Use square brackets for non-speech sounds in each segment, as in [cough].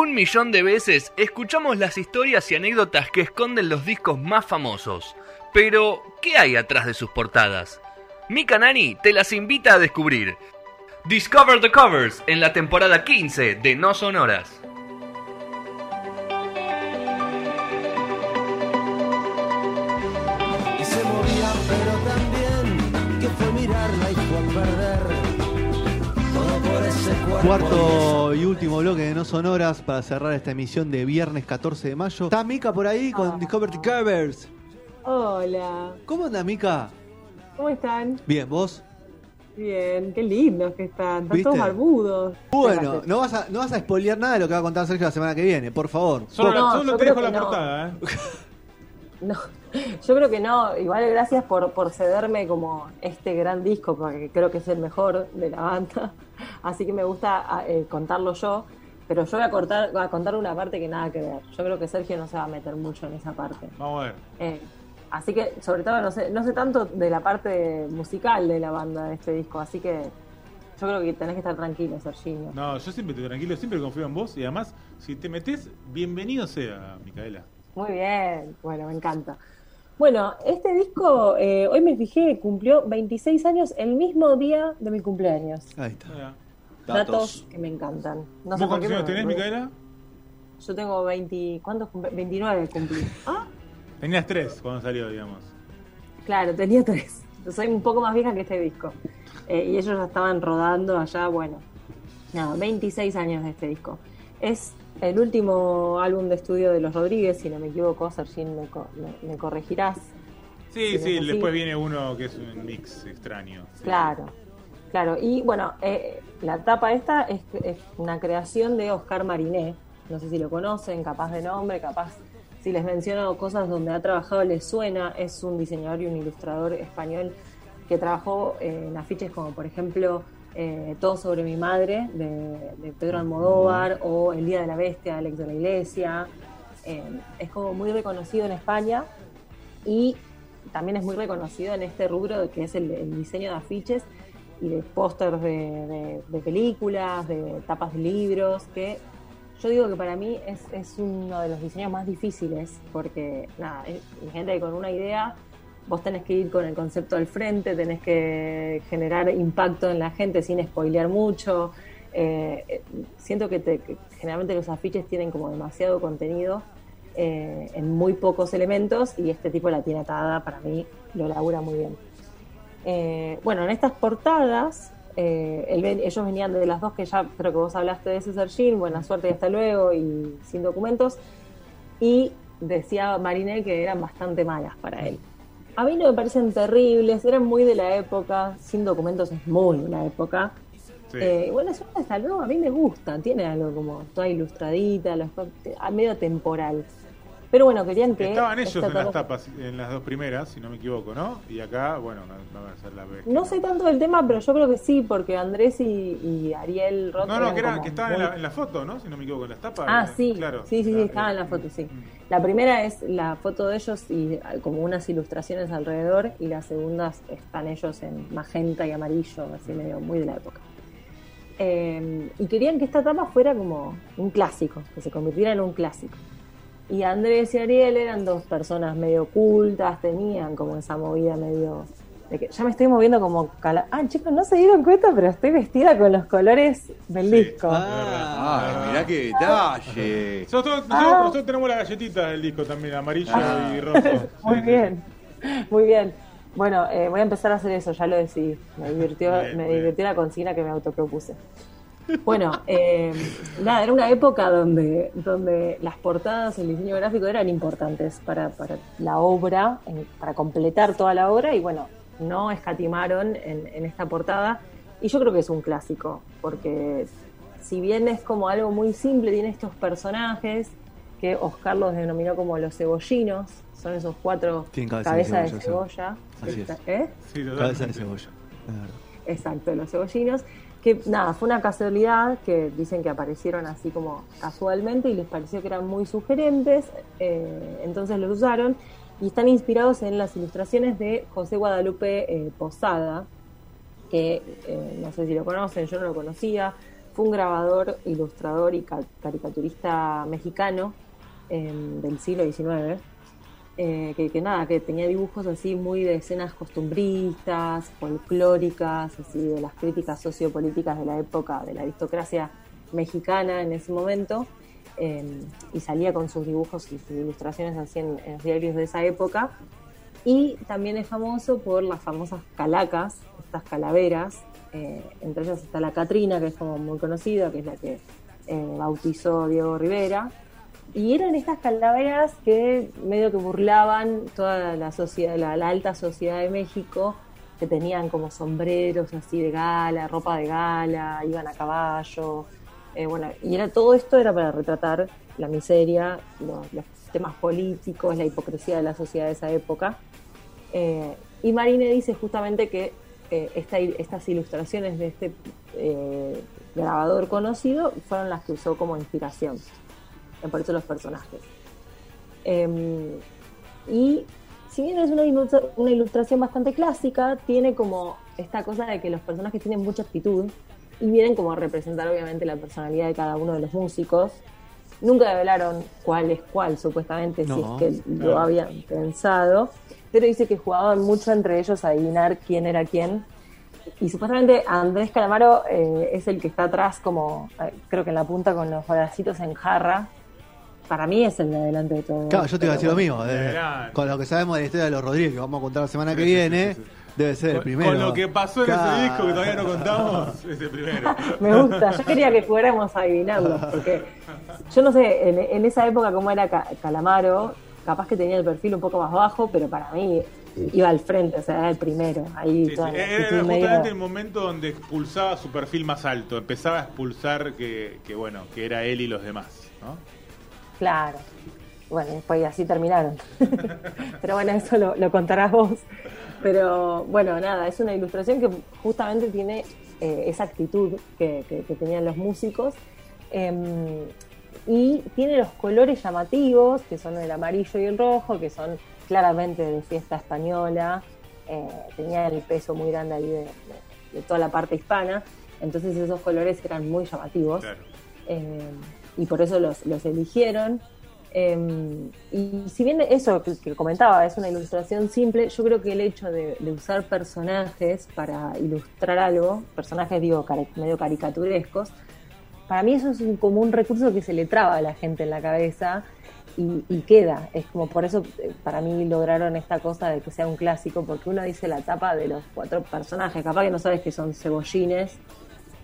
Un millón de veces escuchamos las historias y anécdotas que esconden los discos más famosos. Pero, ¿qué hay atrás de sus portadas? Mika Nani te las invita a descubrir. Discover the Covers en la temporada 15 de No Sonoras. Cuarto y último bloque de No Sonoras para cerrar esta emisión de viernes 14 de mayo. ¿Está Mica por ahí con Discovery Covers? Hola, ¿Cómo anda Mica? ¿cómo están? Bien, ¿vos? Bien, qué lindos que están, están ¿Viste? todos barbudos. Bueno, no vas, a, no vas a spoilear nada de lo que va a contar Sergio la semana que viene, por favor. Solo, No, solo yo te dejo la no. portada, ¿eh? [laughs] No, [laughs] yo creo que no, igual gracias por, por cederme como este gran disco, porque creo que es el mejor de la banda, [laughs] así que me gusta ah, eh, contarlo yo, pero yo voy a, cortar, voy a contar una parte que nada que ver. Yo creo que Sergio no se va a meter mucho en esa parte. Vamos a ver. Eh, así que, sobre todo, no sé, no sé tanto de la parte musical de la banda de este disco, así que yo creo que tenés que estar tranquilo, Serginho. No, yo siempre estoy tranquilo, siempre confío en vos y además, si te metes, bienvenido sea, Micaela. Muy bien, bueno, me encanta. Bueno, este disco, eh, hoy me fijé, cumplió 26 años el mismo día de mi cumpleaños. Ahí está. Datos, que me encantan. No sé ¿Vos por cuántos años tenés, Micaela? Yo tengo 20, ¿cuántos cumple? 29 cumplí. Ah, Tenías tres cuando salió, digamos. claro, tenía tres. Soy un poco más vieja que este disco. Eh, y ellos ya estaban rodando allá, bueno. Nada, 26 años de este disco. Es el último álbum de estudio de los Rodríguez, si no me equivoco, Sergín me, co- me- me corregirás. Sí, Sí, después viene uno que es un mix extraño. sí. Claro, claro. Y bueno, eh, la tapa esta es, es una creación de Oscar Mariné. No sé si lo conocen, capaz de nombre, capaz si les menciono cosas donde ha trabajado les suena. Es un diseñador y un ilustrador español que trabajó eh, en afiches como por ejemplo eh, Todo sobre mi madre de, de Pedro Almodóvar o El Día de la Bestia de Alex de la Iglesia. Eh, es como muy reconocido en España y también es muy reconocido en este rubro que es el, el diseño de afiches y de pósters de, de- de películas, de tapas de libros, que yo digo que para mí es, es uno de los diseños más difíciles, porque nada, es- hay gente que con una idea vos tenés que ir con el concepto al frente, tenés que generar impacto en la gente sin spoilear mucho. Eh, eh, siento que, te- que generalmente los afiches tienen como demasiado contenido eh, en muy pocos elementos y este tipo la tiene atada, para mí lo labura muy bien. Bueno, en estas portadas, ellos venían de las dos que ya creo que vos hablaste de ese Sergin, buena suerte y hasta luego, y sin documentos, y decía Mariné que eran bastante malas para él. A mí no me parecen terribles, eran muy de la época, sin documentos es muy de la época. Sí. Eh, bueno, suerte hasta luego, a mí me gusta, tiene algo como toda ilustradita, los- medio temporal. Pero bueno, querían que... Estaban ellos en las tapa- tapas, en las dos primeras, si no me equivoco, ¿no? Y acá, bueno, no, no va a ser la vez. No sé tanto del tema, pero yo creo que sí, porque Andrés y, y Ariel Roth No, no, que, era, que estaban en la, en la foto, ¿no? Si no me equivoco, en las tapas. Ah, eh, sí, claro. sí, sí, sí, La- estaba en la foto, sí. mm. La primera es la foto de ellos y ah, como unas ilustraciones alrededor, y las segundas están ellos en magenta y amarillo, así medio muy de la época. Eh, y querían que esta tapa fuera como un clásico, que se convirtiera en un clásico. Y Andrés y Ariel eran dos personas medio ocultas, tenían como esa movida medio... De que ya me estoy moviendo como... Cala... Ah, chicos, no se dieron cuenta, pero estoy vestida con los colores del Sí. disco. Ah, Ay, mirá qué detalle. Nosotros, nosotros- Ah. nosotros tenemos la galletita del disco también, amarillo y rojo. [laughs] Muy Sí, sí, bien, muy bien. Bueno, eh, voy a empezar a hacer eso, ya lo decidí. Me divirtió, Bien, me bien. divirtió la consigna que me autopropuse. Bueno, eh, nada, era una época donde, donde las portadas, el diseño gráfico eran importantes para, para la obra, en- para completar toda la obra, y bueno, no escatimaron en, en esta portada. Y yo creo que es un clásico, porque si bien es como algo muy simple, tiene estos personajes que Oscar los denominó como los cebollinos, son esos cuatro Tienen cabeza de cabezas de cebolla. Así es. ¿Eh? Sí, Cabeza de cebolla. Exacto, los cebollinos. Que nada, fue una casualidad que dicen que aparecieron así como casualmente y les pareció que eran muy sugerentes, eh, entonces los usaron y están inspirados en las ilustraciones de José Guadalupe eh, Posada, que eh, no sé si lo conocen, yo no lo conocía, fue un grabador, ilustrador y ca- caricaturista mexicano del siglo XIX. Eh, que, nada, que tenía dibujos así muy de escenas costumbristas, folclóricas, así de las críticas sociopolíticas de la época de la aristocracia mexicana en ese momento, eh, y salía con sus dibujos y sus ilustraciones así en, los diarios de esa época. Y también es famoso por las famosas calacas, estas calaveras, eh, entre ellas está la Catrina, que es como muy conocida, que es la que bautizó Diego Rivera. Y eran estas calaveras que medio que burlaban toda la sociedad, la, alta sociedad de México, que tenían como sombreros así de gala, ropa de gala, iban a caballo. eh, bueno, y era todo esto era para retratar la miseria, los, los temas políticos, la hipocresía de la sociedad de esa época. Eh, y Marine dice justamente que eh, esta- estas ilustraciones de este eh, grabador conocido fueron las que usó como inspiración. Por eso los personajes. Em, y si bien es una, ilustra- una ilustración bastante clásica, tiene como esta cosa de que los personajes tienen mucha actitud y vienen como a representar obviamente la personalidad de cada uno de los músicos. Nunca revelaron cuál es cuál, supuestamente, si No, es que lo habían pensado, pero dice que jugaban mucho entre ellos a adivinar quién era quién. Y supuestamente Andrés Calamaro eh, es el que está atrás, como eh, creo que en la punta con los bracitos en jarra. Para mí es el de adelante de todo. Claro, yo te iba a decir lo mismo. de- Claro. con lo que sabemos de la historia de los Rodríguez, que vamos a contar la semana que Sí, viene, sí, sí. debe ser el primero. Con lo que pasó en Claro. ese disco que todavía no contamos, [laughs] es el primero. [laughs] Me gusta, yo quería que fuéramos a adivinarlo, [laughs] porque yo no sé, en, en esa época cómo era Ca- Calamaro, capaz que tenía el perfil un poco más bajo, pero para mí iba al frente, o sea, era el primero. Ahí Sí, sí, Era medio- justamente el momento donde expulsaba su perfil más alto, empezaba a expulsar que, que bueno, que era él y los demás, ¿no? Claro. Bueno, después así terminaron. [laughs] Pero bueno, eso lo, lo contarás vos. Pero bueno, nada, es una ilustración que justamente tiene eh, esa actitud que, que- que tenían los músicos. em, y tiene los colores llamativos, que son el amarillo y el rojo, que son claramente de fiesta española. eh, tenía el peso muy grande ahí de, de- de toda la parte hispana. Entonces esos colores eran muy llamativos. Claro. Y por eso los, los eligieron. Eh, y si bien eso que, comentaba es una ilustración simple, yo creo que el hecho de, de usar personajes para ilustrar algo, personajes digo cari- medio caricaturescos, para mí eso es un, como un recurso que se le traba a la gente en la cabeza y, y queda. Es como por eso eh, para mí lograron esta cosa de que sea un clásico, porque uno dice la tapa de los cuatro personajes, capaz que no sabes que son cebollines,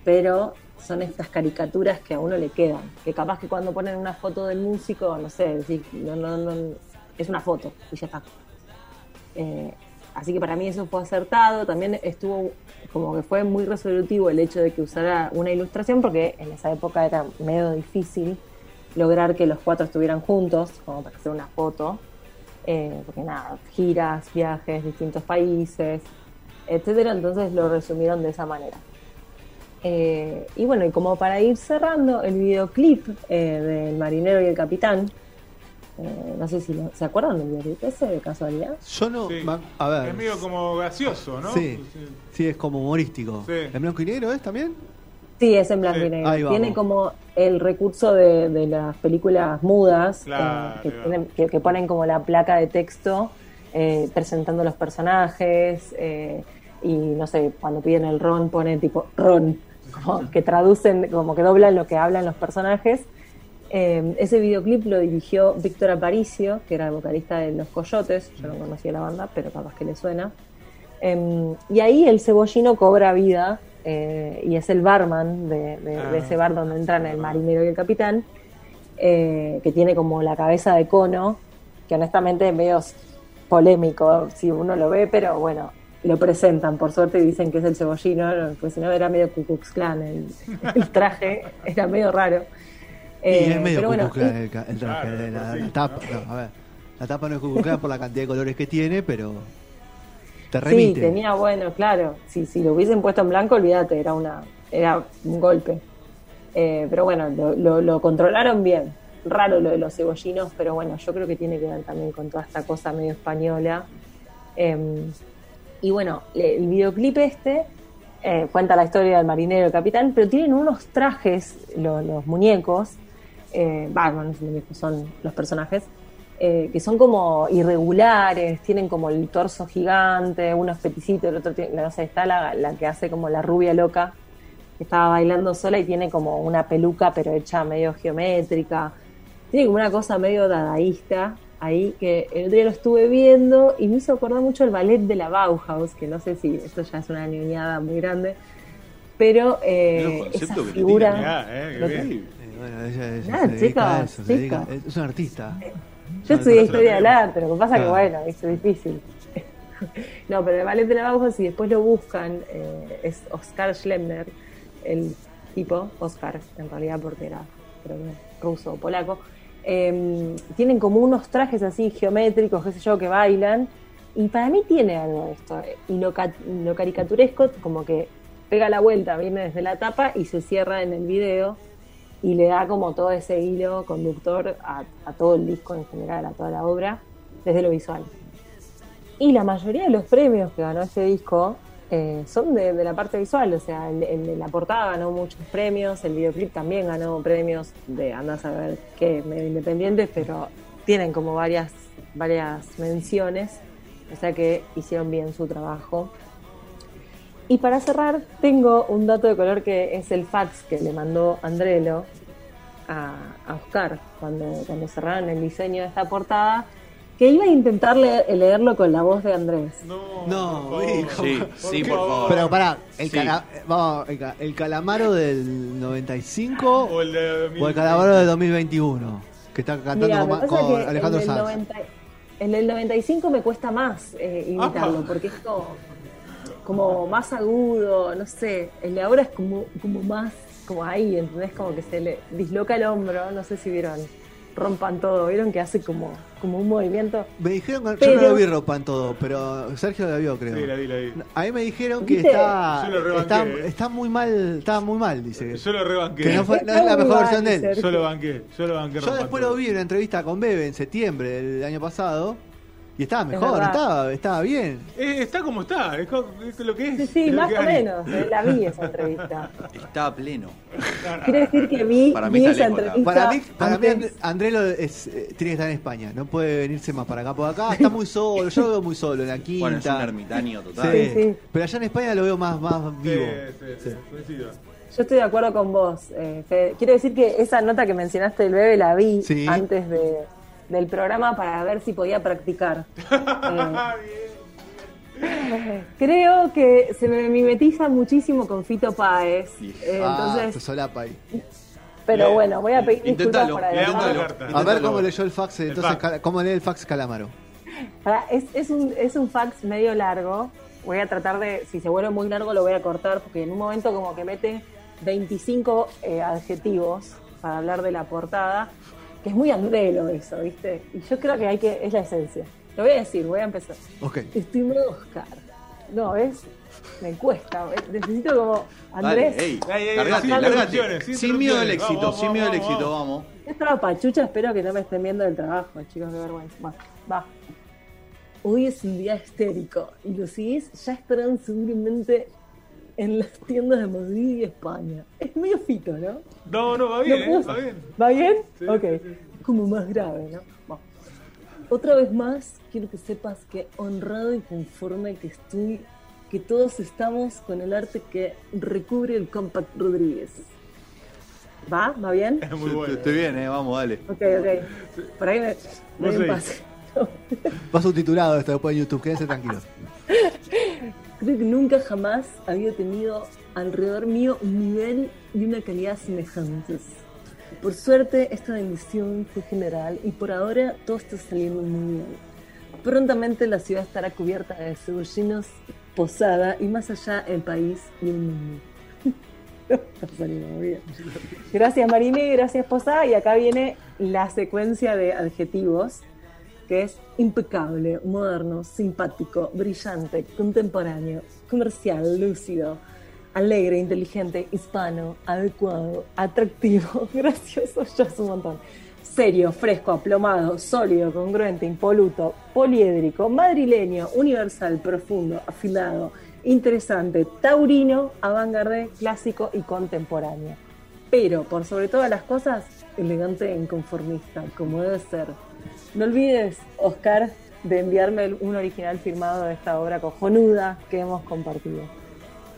pero son estas caricaturas que a uno le quedan. Que capaz que cuando ponen una foto del músico, no sé, no, no, no, es una foto y ya está. Eh, así que para mí eso fue acertado. También estuvo como que fue muy resolutivo el hecho de que usara una ilustración, porque en esa época era medio difícil lograr que los cuatro estuvieran juntos, como para hacer una foto. Eh, porque nada, giras, viajes, distintos países, etcétera. Entonces lo resumieron de esa manera. Eh, y bueno, y como para ir cerrando, el videoclip eh, del marinero y el capitán, eh, no sé si lo- se acuerdan del videoclip ese de casualidad. Yo no. Sí. ma- A ver. Es medio como gracioso, ¿no? Sí, sí, es como humorístico. Sí. ¿En blanco y negro es también? Sí, es en blanco Sí. y negro. Ahí vamos. Tiene como el recurso de, de las películas mudas, Claro, eh, que, tienen- que- que ponen como la placa de texto eh, presentando los personajes. eh, y no sé, cuando piden el ron, pone tipo ron, como que traducen, como que doblan lo que hablan los personajes. Eh, ese videoclip lo dirigió Víctor Aparicio, que era el vocalista de Los Coyotes. Yo no conocía la banda, pero capaz que le suena. Em, y ahí el cebollino cobra vida eh, y es el barman de, de- Ah. de ese bar donde entran el marinero y el capitán, eh, que tiene como la cabeza de cono, que honestamente es medio polémico si uno lo ve, pero bueno, lo presentan por suerte y dicen que es el cebollino, pues si no era medio Ku Klux Klan el, el traje, era medio raro. y Eh, es medio pero bueno, Ku Klux Klan y- el, ca- el traje Claro, de la, sí, tapa. No, a ver, la tapa no es Ku Klux Klan por la cantidad de colores que tiene, pero te Sí, remite. tenía bueno, claro. Si, si lo hubiesen puesto en blanco, olvídate, era una, era un golpe. Eh, pero bueno, lo, lo- lo controlaron bien. Raro lo de los cebollinos, pero bueno, yo creo que tiene que ver también con toda esta cosa medio española. Eh, y bueno, el videoclip este eh, cuenta la historia del marinero, el capitán, pero tienen unos trajes, lo- los muñecos, eh, son muñecos, son los personajes, eh, que son como irregulares, tienen como el torso gigante, unos peticitos, el otro tiene, no sé, está la, la que hace como la rubia loca, que estaba bailando sola y tiene como una peluca pero hecha medio geométrica. Tiene como una cosa medio dadaísta ahí que el otro día lo estuve viendo y me hizo acordar mucho el ballet de la Bauhaus, que no sé si esto ya es una ñoñada muy grande, pero eh, esa que figura... Mirá, eh, qué lo que- bien. Bueno, ella, ella Nada, se dedica a chicos, eso, se dedica- chicos. es un artista. Yo No, estudié historia del arte, lo que pasa que Claro. bueno, es difícil. [laughs] no, pero el ballet de la Bauhaus, si después lo buscan, eh, es Oscar Schlemmer, el tipo, Oscar, en realidad porque era creo que ruso o polaco, eh, tienen como unos trajes así geométricos, qué sé yo, que bailan, y para mí tiene algo de esto, y lo, ca- lo caricaturesco, como que pega la vuelta, viene desde la tapa y se cierra en el video, y le da como todo ese hilo conductor a, todo el disco en general, a toda la obra, desde lo visual. Y la mayoría de los premios que ganó este disco eh, son de, la parte visual, o sea, el, la portada ganó muchos premios, el videoclip también ganó premios de, andas a ver qué, medio independientes, pero tienen como varias, varias menciones, o sea que hicieron bien su trabajo. Y para cerrar, tengo un dato de color que es el fax que le mandó Andrelo a, a Oscar cuando, cuando cerraron el diseño de esta portada, que iba a intentar leer- leerlo con la voz de Andrés. No, No, por favor. hijo. Sí, sí, por favor. Pero pará, el, Sí. cala- vamos, el, ca- el calamaro del 95 O el de o el calamaro del 2021, que está cantando Mirá, con, con Alejandro el del Sanz. 90 el del 95 me cuesta más eh, imitarlo, Ajá. porque es como, como más agudo, no sé. El de ahora es como, como más, como ahí, ¿entendés? Como que se le disloca el hombro, no sé si vieron, rompan todo, ¿vieron? Que hace como, como un movimiento. Me dijeron que yo Pero- no lo vi ropa en todo, pero Sergio la vio, creo. Sí, la vi, la vi. A mí me dijeron que está, está, está muy mal, estaba muy mal, dice. Yo lo rebanqué. Que no, fue, no es la Está mejor mal, versión de él. Sergio. Yo lo banqué. Yo lo banqué. Yo rompan después todo. lo vi en una entrevista con Bebe en septiembre del año pasado y estaba Es mejor, estaba, estaba bien. Eh, está como está. Es, lo que es. Sí, más o hay. menos, eh, la vi esa [laughs] entrevista. Está pleno. Quiere decir que vi, Para mí vi esa lejos, entrevista. Para mí, para mí antes- And- Andrelo es, eh, tiene que estar en España, no puede venirse más para acá. Porque acá está muy solo, yo lo veo muy solo en la quinta. Bueno, es un ermitaño total. Sí, Sí. Pero allá en España lo veo más, más Sí, vivo. sí, sí, coincido. Yo estoy de acuerdo con vos, eh, Fede. Quiero decir que esa nota que mencionaste del bebé la vi Sí. antes de, del programa para ver si podía practicar. [laughs] Eh, creo que se me mimetiza muchísimo con Fito Páez. Sí. eh, ah, se entonces, solapa ahí. pero bueno, voy a pedir disculpas carta. A ver cómo leyó el fax, entonces, fax. Cómo lee el fax Calamaro. Pará, es, es, un, es un fax medio largo. Voy a tratar de, si se vuelve muy largo, lo voy a cortar, porque en un momento como que mete 25 eh, adjetivos para hablar de la portada, que es muy andrelo eso, ¿viste? Y yo creo que hay que, es la esencia. Lo voy a decir, voy a empezar. Ok. Estimado Oscar. No, ¿ves? Me cuesta. Necesito como Andrés. Ey, largate, sin largate. interrupciones, sin Sin miedo al éxito, Vamos, sin miedo al éxito, vamos. estaba pachucha, espero que no me estén viendo el trabajo, chicos, qué vergüenza. Va, va. Hoy es un día estérico y los CDs ya estarán seguramente en las tiendas de Madrid y España. Es medio fito, ¿no? No, no, va bien, No eh, va bien. ¿Va bien? Sí, ok. sí, sí. Como más grave, ¿no? Va. Otra vez más, quiero que sepas que honrado y conforme que estoy, que todos estamos con el arte que recubre el Compact Rodríguez. ¿Va? ¿Va bien? Es muy bueno. Estoy bien, eh, vamos, dale. Ok, ok. Por ahí me, me pase. [laughs] Va subtitulado esto después en YouTube, quédense tranquilos. Creo que nunca jamás había tenido alrededor mío un nivel y una calidad semejantes. Por suerte, esta bendición fue general y por ahora todo está saliendo muy bien. Prontamente la ciudad estará cubierta de cebollinos, posada y más allá el país y el mundo. [laughs] Gracias Mariné, gracias Posada. Y acá viene la secuencia de adjetivos, que es impecable, moderno, simpático, brillante, contemporáneo, comercial, lúcido, alegre, inteligente, hispano, adecuado, atractivo, [laughs] gracioso, ya es un montón. Serio, fresco, aplomado, sólido, congruente, impoluto, poliédrico, madrileño, universal, profundo, afilado, interesante, taurino, avant-garde, clásico y contemporáneo. Pero, por sobre todas las cosas, elegante e inconformista, como debe ser. No olvides, Oscar, de enviarme el- un original firmado de esta obra cojonuda que hemos compartido.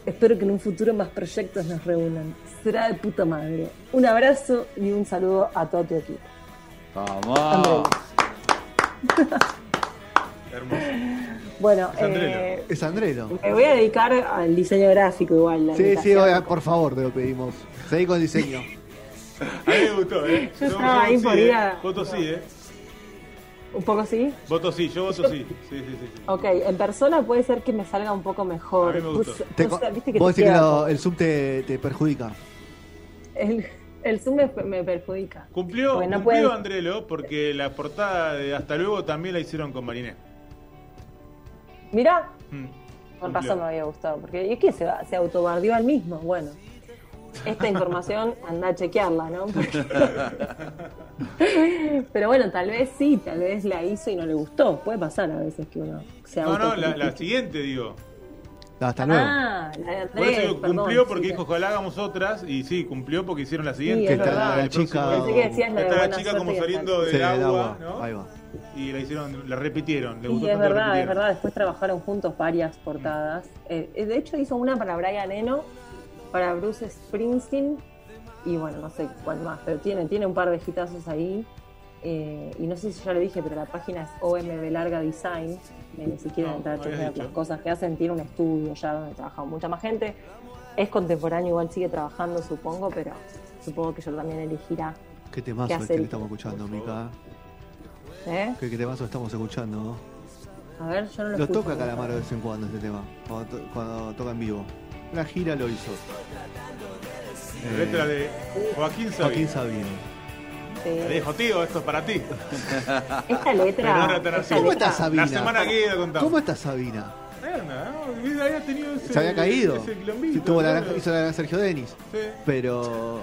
Espero que en un futuro más proyectos nos reúnan. Será de puta madre. Un abrazo y un saludo a todo tu equipo. Vamos. [laughs] Hermoso. Bueno, Es Andrelo. eh, Es Andrelo. me voy a dedicar al diseño gráfico igual. la Sí, sí, oiga, por favor, te lo pedimos. Seguí con el diseño. [laughs] A mí me gustó, ¿eh? Yo estaba ahí por ¿eh? ir a- Voto sí, ¿eh? Un poco así. Voto sí, yo voto sí. Sí, sí, sí. sí. Ok, en persona puede ser que me salga un poco mejor. A mí me gustó. Puse- Te puse- co- viste que vos decís que lo- el Zoom te, te perjudica. el, el Zoom me, me perjudica. Cumplió, Porque no cumplió Andrelo porque la portada de Hasta luego también la hicieron con Mariné. Mirá, Mm, con cumplió. razón me había gustado. Porque ¿y qué se va? ¿Se autobardió al mismo? Bueno, esta información anda a chequearla, ¿no? [laughs] Porque- Pero bueno, tal vez sí, tal vez la hizo y no le gustó. Puede pasar a veces que uno se No, no, la, siguiente, digo. Hasta luego. Ah, la de Por eso Andrés, digo, perdón, cumplió sí, porque sí. dijo, ojalá hagamos otras. Y sí, cumplió porque hicieron la siguiente. Sí, que es está verdad. la chica. próximo- Pensé que decías la de Está la chica como y saliendo Sí, del agua. ¿no? Ahí va. Y la hicieron, la repitieron. Le Y gustó es tanto verdad, es verdad. Después trabajaron juntos varias portadas. Eh, eh, de hecho, hizo una para Brian Eno, para Bruce Springsteen y bueno, no sé cuál más, pero tiene, tiene un par de hitazos ahí. Eh, y no sé si ya le dije, pero la página es OMB Larga Design. eh, ni siquiera No, entrar a las cosas que hacen. Tiene un estudio ya donde trabaja mucha más gente. Es contemporáneo, igual sigue trabajando, supongo, pero supongo que yo también elegirá. Qué temazo ¿Qué hace este que estamos escuchando, Mica. ¿eh? Qué, qué temazo estamos escuchando. A ver, yo no lo Lo escucho toca. Calamaro de vez en cuando este tema. Cuando, to- cuando toca en vivo. Una gira lo hizo. La letra de Joaquín Sabina. Joaquín Sabino. Sí. Le dijo, tío, esto es para ti. [laughs] Esta Pero no letra. era tan así. esta ¿Cómo está Sabina? La semana que viene contamos. ¿Cómo está Sabina? Anda, ¿no? Había tenido ese, ¿Se había caído? ese Sí, tuvo la, claro. hizo la gran Sergio Denis. Sí. Pero.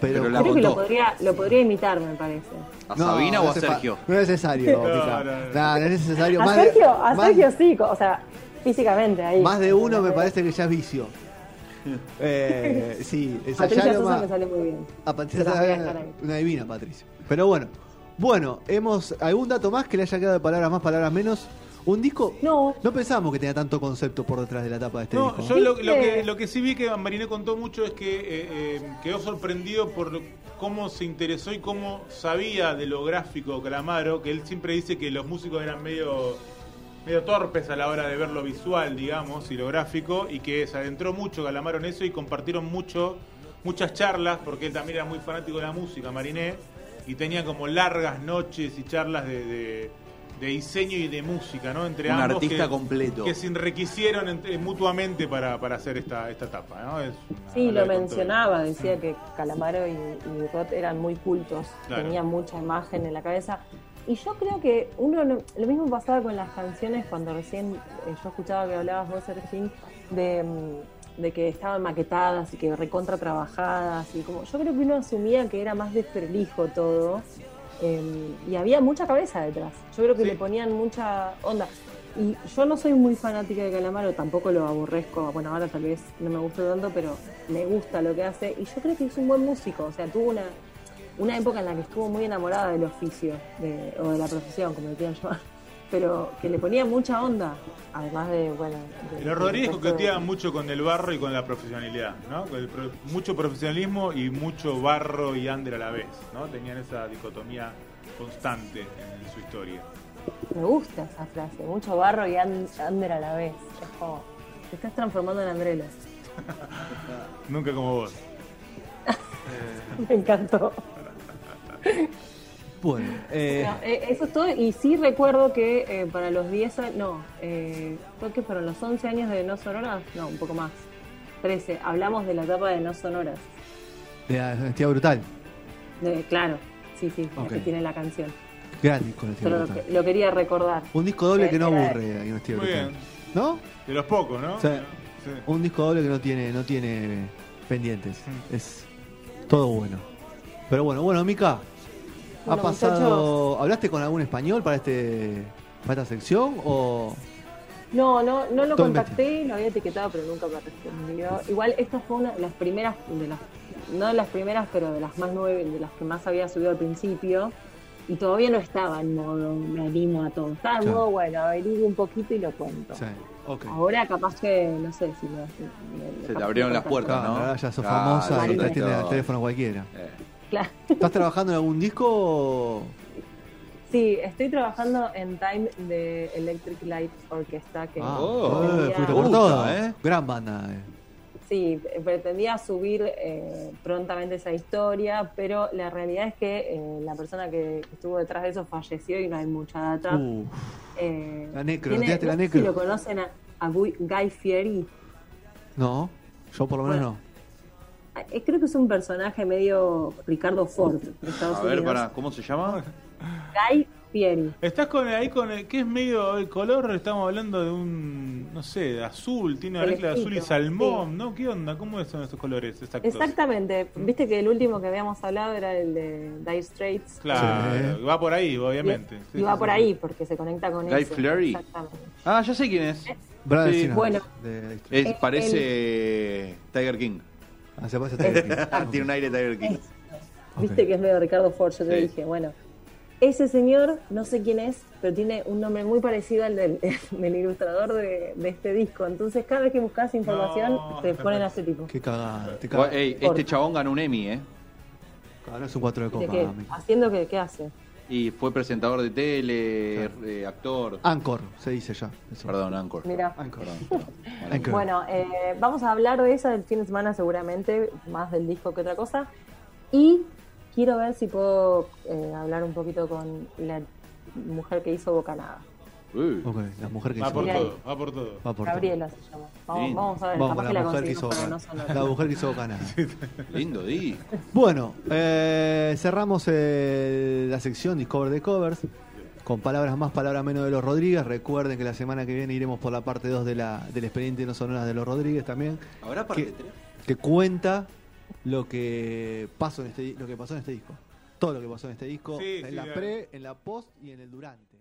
Pero, Pero la Creo que lo podría, lo podría imitar, me parece. ¿A Sabina o a Sergio? No es necesario, No, no, no. Nah, no es necesario. A Sergio, a Sergio sí, o sea, físicamente ahí. Más de uno me parece que ya es vicio. [laughs] Eh, sí, Patricia ensayalo Sosa me sale muy bien. A Patricia Se las voy a Sosa, dejar ahí. una divina Patricia. Pero bueno, bueno, hemos algún dato más que le haya quedado de palabras más, palabras menos. Un disco. No, No pensábamos que tenía tanto concepto por detrás de la tapa de este No, disco. yo lo, lo que, lo que sí vi que Mariné contó mucho es que eh, eh, quedó sorprendido por cómo se interesó y cómo sabía de lo gráfico Calamaro, que él siempre dice que los músicos eran medio, medio torpes a la hora de ver lo visual, digamos, y lo gráfico, y que se adentró mucho Calamaro en eso y compartieron mucho, muchas charlas, porque él también era muy fanático de la música, Mariné, y tenía como largas noches y charlas de, de- de diseño y de música, ¿no? Entre Un ambos artista que- completo. que se enriquecieron entre- mutuamente para, para hacer esta, esta etapa, ¿no? Es sí, lo control. mencionaba, decía que Calamaro y, y Roth eran muy cultos, Claro. tenían mucha imagen en la cabeza. Y yo creo que uno, no- lo mismo pasaba con las canciones cuando recién eh, yo escuchaba que hablabas vos, Sergín, de, mm, de que estaban maquetadas y que recontra trabajadas. Y como, yo creo que uno asumía que era más de prolijo todo. eh, y había mucha cabeza detrás. Yo creo que Sí. le ponían mucha onda. Y yo no soy muy fanática de Calamaro, tampoco lo aborrezco. Bueno, ahora tal vez no me gusta tanto, pero me gusta lo que hace. Y yo creo que es un buen músico. O sea, tuvo una, una época en la que estuvo muy enamorada del oficio, de- o de la profesión, como le quieran llamar. Pero que le ponía mucha onda. Además de, bueno. de- Los del Rodríguez de- coqueteaban mucho con el barro y con la profesionalidad, ¿no? El pro- mucho profesionalismo y mucho barro y under a la vez, ¿no? Tenían esa dicotomía constante en su historia. Me gusta esa frase. Mucho barro y an- under a la vez. Es como. Te estás transformando en Andrelo. [laughs] Nunca como vos. [laughs] Me encantó. [laughs] Bueno, eh, No, eh, eso es todo. Y sí recuerdo que eh, para los 10 años, no, eh, creo que para los 11 años de No Sonoras, no, un poco más, 13, hablamos de la etapa de No Sonoras. de la Honestidad Brutal. De, claro, sí, sí, la Ok. que tiene la canción. Gran disco lo, Brutal. que- lo quería recordar. Un disco doble que no aburre, Honestidad Brutal. bien. ¿No? De los pocos, ¿no? Sí. Sí. Un disco doble que no tiene, no tiene pendientes. Mm. Es todo bueno. Pero bueno, bueno, Mica, ha pasado. ¿Hablaste con algún español para este para esta sección? O No, no, no lo Todo contacté, lo había etiquetado, pero nunca me respondió. Igual esta fue una de las primeras, de las, no de las primeras, pero de las más nueve, de las que más había subido al principio. Y todavía no estaba en modo me animo a todo. Estaba en modo, bueno, averiguo un poquito y lo cuento. Sí. Ahora capaz que, no sé si me, me- Se te abrieron las puertas, ¿no? ahora ya sos Claro, famosa y listo. te tiene el teléfono cualquiera. Eh, Claro. ¿Estás trabajando en algún disco? o- Sí, estoy trabajando en Time de Electric Light Orchestra, que Ah, Oh. pretendía- por todo, ¿eh? Gran banda. eh. Sí, pretendía subir eh, prontamente esa historia, pero la realidad es que eh, la persona que estuvo detrás de eso falleció y no hay mucha data. Uh, Eh, La necro, tiene- la no sé necro. Si lo conocen a, a Guy, Guy Fieri. no, yo por lo menos Bueno. Eh, Creo que es un personaje medio Ricardo Ford de Estados A ver, Unidos. para, ¿cómo se llama? Guy Fieri. Estás con ahí con el, que es medio el color, estamos hablando de un, no sé, de azul, tiene una mezcla de azul y salmón, sí. ¿no? ¿Qué onda? ¿Cómo son esos colores exactos? Exactamente. Viste que el último que habíamos hablado era el de Dire Straits. Claro, Sí. va por ahí, obviamente. Y, Sí, y va sí, por sí. ahí porque se conecta con Guy ese. Fieri. Exactamente. Ah, ya sé quién es. Eh. Sinner, Bueno. de- Es, el- parece Tiger King. Ah, se parece a Tiger King. [laughs] Tiene un aire Tiger King. Viste que es medio Ricardo Ford, yo te Sí. dije, bueno. Ese señor, no sé quién es, pero tiene un nombre muy parecido al del, [laughs] del ilustrador de, de este disco. Entonces, cada vez que buscas información, No, te ponen a este tipo. Qué cagada. Te ey, este chabón ganó un Emmy, ¿eh? Ahora es un 4 de ¿De copa. qué? ¿Haciendo qué, qué hace? Y fue presentador de tele, eh, actor. Anchor, se dice ya. eso. Perdón, Anchor. Mira. Anchor. Perdón, perdón. [laughs] Anchor. Bueno, eh, vamos a hablar de esa del fin de semana seguramente, más del disco que otra cosa. Y quiero ver si puedo eh, hablar un poquito con la mujer que hizo Bocanada. Uy. Ok, la mujer que Va hizo. por todo, va por todo. Va por Gabriela se llama. Vamos, Lindo. vamos a ver. Vamos, capaz que la la mujer que hizo no sonora. La mujer que hizo. Lindo disco. Bueno, eh, cerramos el- la sección Discover de Covers con palabras más, palabras menos de los Rodríguez. Recuerden que la semana que viene iremos por la parte 2 de la, del expediente no sonoras de los Rodríguez también, ¿Habrá parte parte ¿Qué? que cuenta lo que pasó en este lo que pasó en este disco. Todo lo que pasó en este disco, Sí, en sí, la pre, en la post y en el durante.